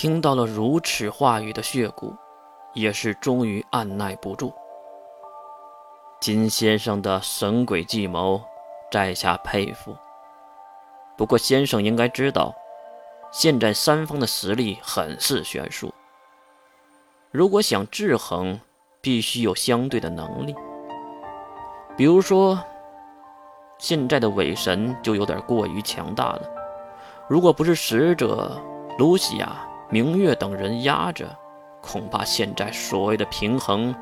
听到了如此话语的血骨，也是终于按耐不住。金先生的神鬼计谋，在下佩服。不过先生应该知道，现在三方的实力很是悬殊。如果想制衡，必须有相对的能力。比如说，现在的伪神就有点过于强大了。如果不是使者卢西亚、明月等人压着，恐怕现在所谓的平衡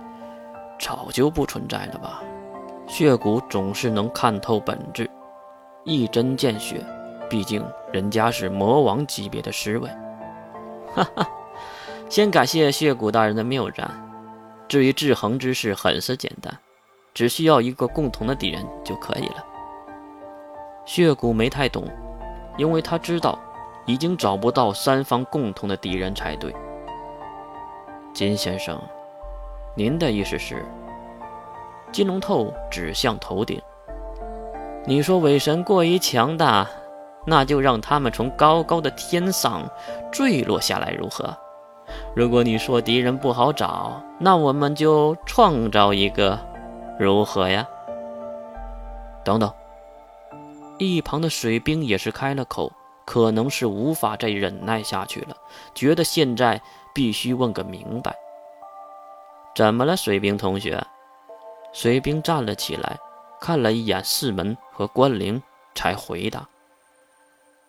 早就不存在了吧？血骨总是能看透本质，一针见血。毕竟人家是魔王级别的侍卫。哈哈，先感谢血骨大人的谬赞。至于制衡之事，很是简单，只需要一个共同的敌人就可以了。血骨没太懂，因为他知道已经找不到三方共同的敌人才对。金先生，您的意思是？金龙透指向头顶。你说伪神过于强大，那就让他们从高高的天上坠落下来，如何？如果你说敌人不好找，那我们就创造一个，如何呀？等等，一旁的水兵也是开了口，可能是无法再忍耐下去了，觉得现在必须问个明白。怎么了，水兵同学？水兵站了起来，看了一眼四门和关灵，才回答：“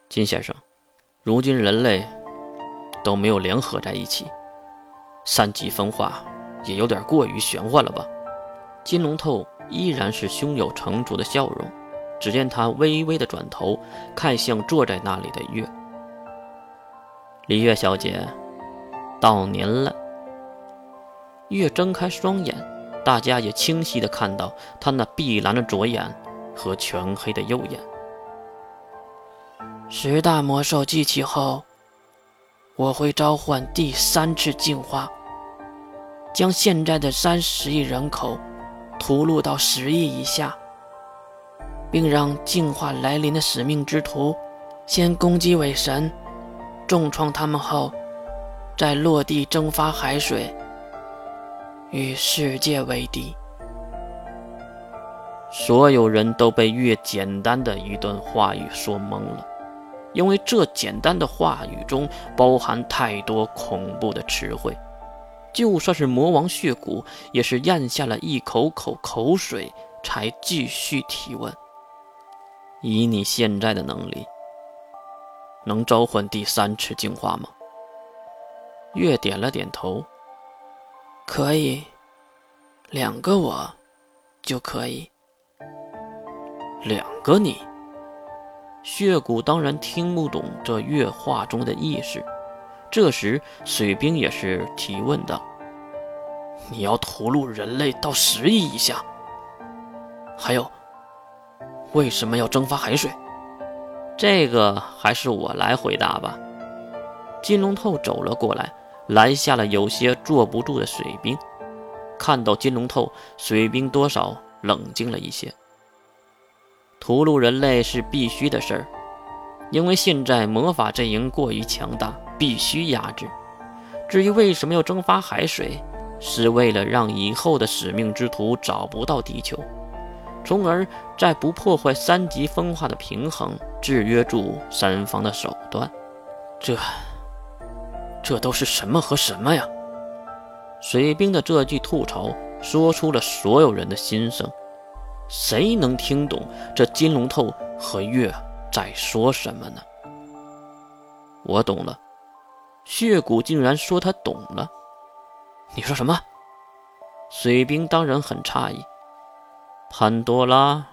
金先生，如今人类……”都没有联合在一起，三级分化也有点过于玄幻了吧？金龙头依然是胸有成竹的笑容，只见他微微的转头看向坐在那里的月，李月小姐，到您了。月睁开双眼，大家也清晰的看到他那碧蓝的左眼和全黑的右眼。十大魔兽集齐后。我会召唤第三次进化，将现在的三十亿人口屠戮到十亿以下，并让净化来临的使命之徒先攻击伪神，重创他们后，再落地蒸发海水，与世界为敌。所有人都被越简单的一段话语说懵了。因为这简单的话语中包含太多恐怖的词汇，就算是魔王血骨，也是咽下了一口口口水，才继续提问：“以你现在的能力，能召唤第三次进化吗？”月点了点头：“可以，两个我就可以，两个你。”血骨当然听不懂这月话中的意思，这时水兵也是提问道：“你要屠戮人类到十亿以下？还有，为什么要蒸发海水？这个还是我来回答吧。”金龙透走了过来，拦下了有些坐不住的水兵。看到金龙透，水兵多少冷静了一些。屠戮人类是必须的事儿，因为现在魔法阵营过于强大，必须压制。至于为什么要蒸发海水，是为了让以后的使命之徒找不到地球，从而在不破坏三级分化的平衡，制约住三方的手段。这，这都是什么和什么呀？水兵的这句吐槽，说出了所有人的心声。谁能听懂这金龙头和月在说什么呢？我懂了，血骨竟然说他懂了。你说什么？水兵当然很诧异。潘多拉，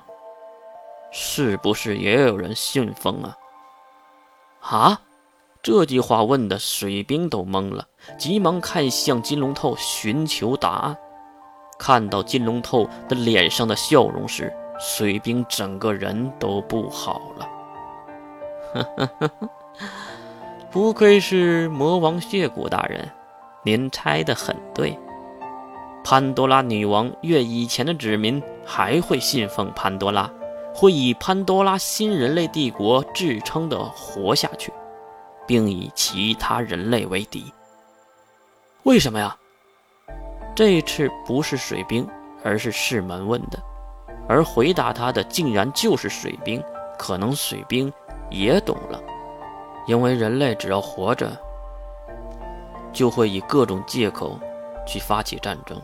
是不是也有人信奉啊？啊！这句话问的水兵都懵了，急忙看向金龙头寻求答案。看到金龙透的脸上的笑容时，水兵整个人都不好了。不愧是魔王血骨大人，您猜得很对。潘多拉女王越以前的子民还会信奉潘多拉，会以潘多拉新人类帝国自称的活下去。并以其他人类为敌。为什么呀？这次不是水兵，而是士门问的，而回答他的竟然就是水兵。可能水兵也懂了，因为人类只要活着，就会以各种借口去发起战争，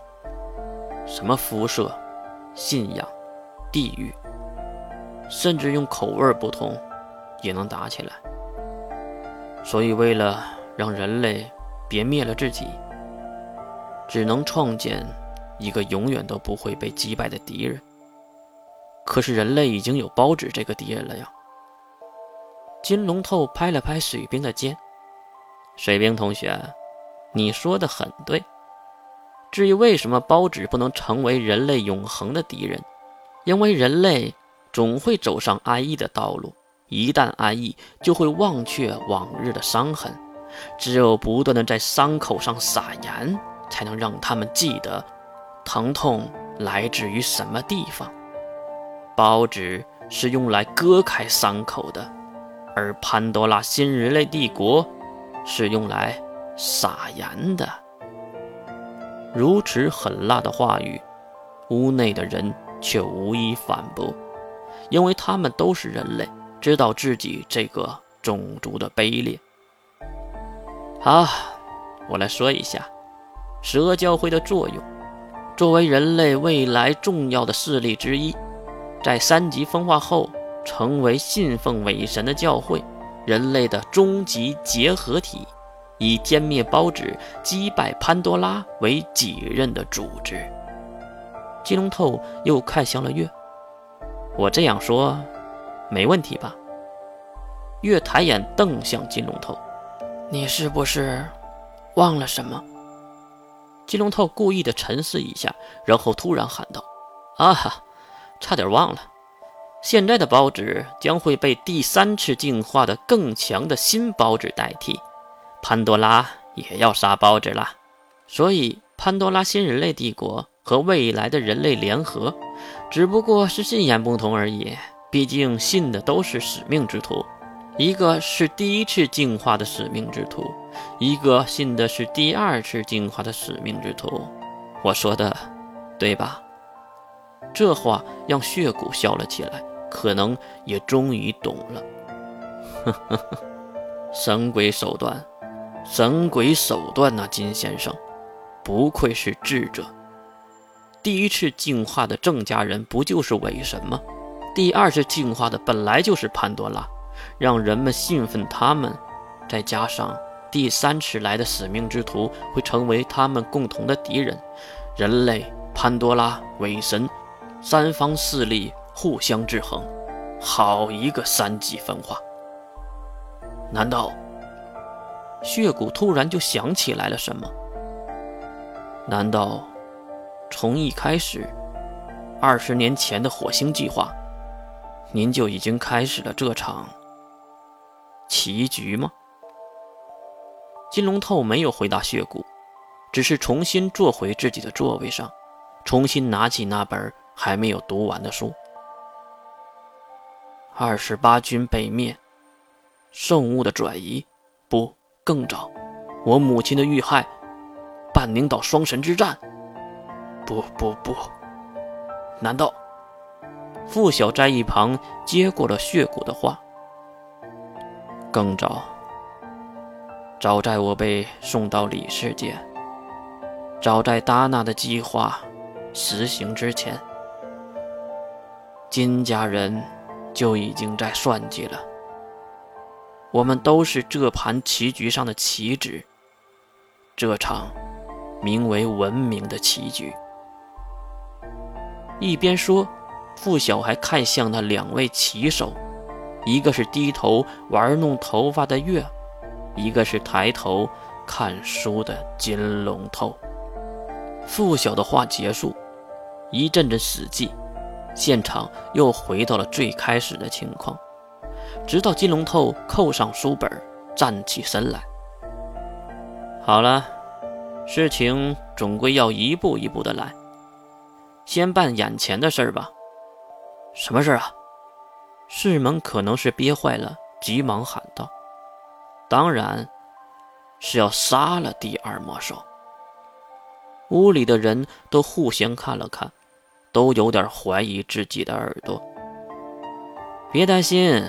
什么辐射、信仰、地域，甚至用口味不同也能打起来。所以，为了让人类别灭了自己。只能创建一个永远都不会被击败的敌人。可是人类已经有包纸这个敌人了呀。金龙头拍了拍水兵的肩：“水兵同学，你说的很对。至于为什么包纸不能成为人类永恒的敌人，因为人类总会走上安逸的道路，一旦安逸，就会忘却往日的伤痕。只有不断的在伤口上撒盐。”才能让他们记得，疼痛来自于什么地方。包纸是用来割开伤口的，而潘多拉新人类帝国是用来撒盐的。如此狠辣的话语，屋内的人却无一反驳，因为他们都是人类，知道自己这个种族的卑劣。好，我来说一下。蛇教会的作用，作为人类未来重要的势力之一，在三级分化后成为信奉伪神的教会，人类的终极结合体，以歼灭包纸、击败潘多拉为己任的组织。金龙头又看向了月，我这样说，没问题吧？月抬眼瞪向金龙头，你是不是忘了什么？金龙头故意的沉思一下，然后突然喊道：“啊哈，差点忘了！现在的包纸将会被第三次进化的更强的新包纸代替，潘多拉也要杀包子了。所以，潘多拉新人类帝国和未来的人类联合，只不过是信仰不同而已。毕竟，信的都是使命之徒。”一个是第一次进化的使命之徒，一个信的是第二次进化的使命之徒。我说的对吧？这话让血骨笑了起来，可能也终于懂了。呵呵呵，神鬼手段，神鬼手段呐，金先生，不愧是智者。第一次进化的郑家人不就是伪神吗？第二次进化的本来就是潘多拉。让人们信奉他们，再加上第三次来的使命之徒会成为他们共同的敌人，人类、潘多拉、伪神三方势力互相制衡，好一个三级分化！难道血骨突然就想起来了什么？难道从一开始，二十年前的火星计划，您就已经开始了这场？棋局吗？金龙透没有回答血骨，只是重新坐回自己的座位上，重新拿起那本还没有读完的书。二十八军被灭，圣物的转移，不，更早，我母亲的遇害，半宁岛双神之战，不不不，难道？傅晓在一旁接过了血骨的话。更早，早在我被送到里世界，早在达纳的计划实行之前，金家人就已经在算计了。我们都是这盘棋局上的棋子，这场名为文明的棋局。一边说，傅晓还看向那两位棋手。一个是低头玩弄头发的月，一个是抬头看书的金龙头。傅晓的话结束，一阵阵死寂，现场又回到了最开始的情况。直到金龙头扣上书本，站起身来。好了，事情总归要一步一步的来，先办眼前的事儿吧。什么事儿啊？世门可能是憋坏了，急忙喊道：“当然是要杀了第二魔兽。屋里的人都互相看了看，都有点怀疑自己的耳朵。别担心，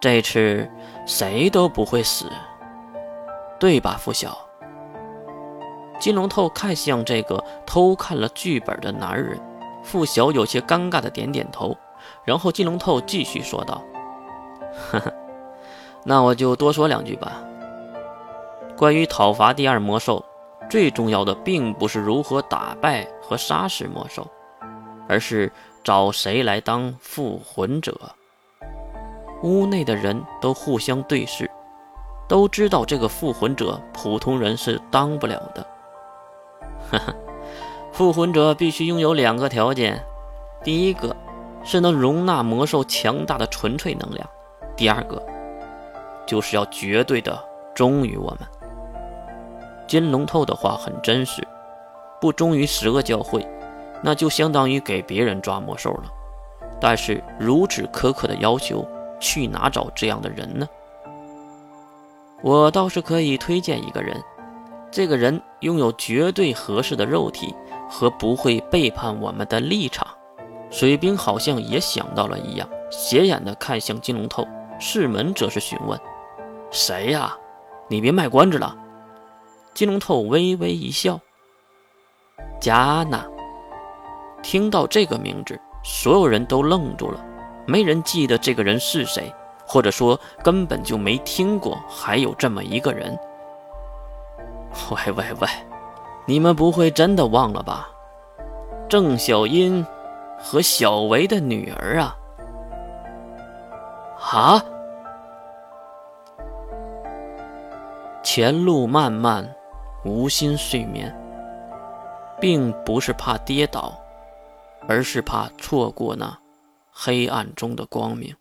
这次谁都不会死，对吧，付晓？金龙头看向这个偷看了剧本的男人，付晓有些尴尬的点点头，然后金龙头继续说道：“呵呵，那我就多说两句吧。关于讨伐第二魔兽。”最重要的并不是如何打败和杀死魔兽，而是找谁来当复魂者。屋内的人都互相对视，都知道这个复魂者普通人是当不了的。哈哈，复魂者必须拥有两个条件：第一个是能容纳魔兽强大的纯粹能量；第二个就是要绝对的忠于我们。金龙透的话很真实，不忠于十恶教会，那就相当于给别人抓魔兽了。但是如此苛刻的要求，去哪找这样的人呢？我倒是可以推荐一个人，这个人拥有绝对合适的肉体和不会背叛我们的立场。水兵好像也想到了一样，斜眼的看向金龙头。世门则是询问：“谁呀？你别卖关子了。”金龙头微微一笑。加纳听到这个名字，所有人都愣住了，没人记得这个人是谁，或者说根本就没听过还有这么一个人。喂喂喂，你们不会真的忘了吧？郑小音和小维的女儿啊！啊！前路漫漫。无心睡眠，并不是怕跌倒，而是怕错过那黑暗中的光明。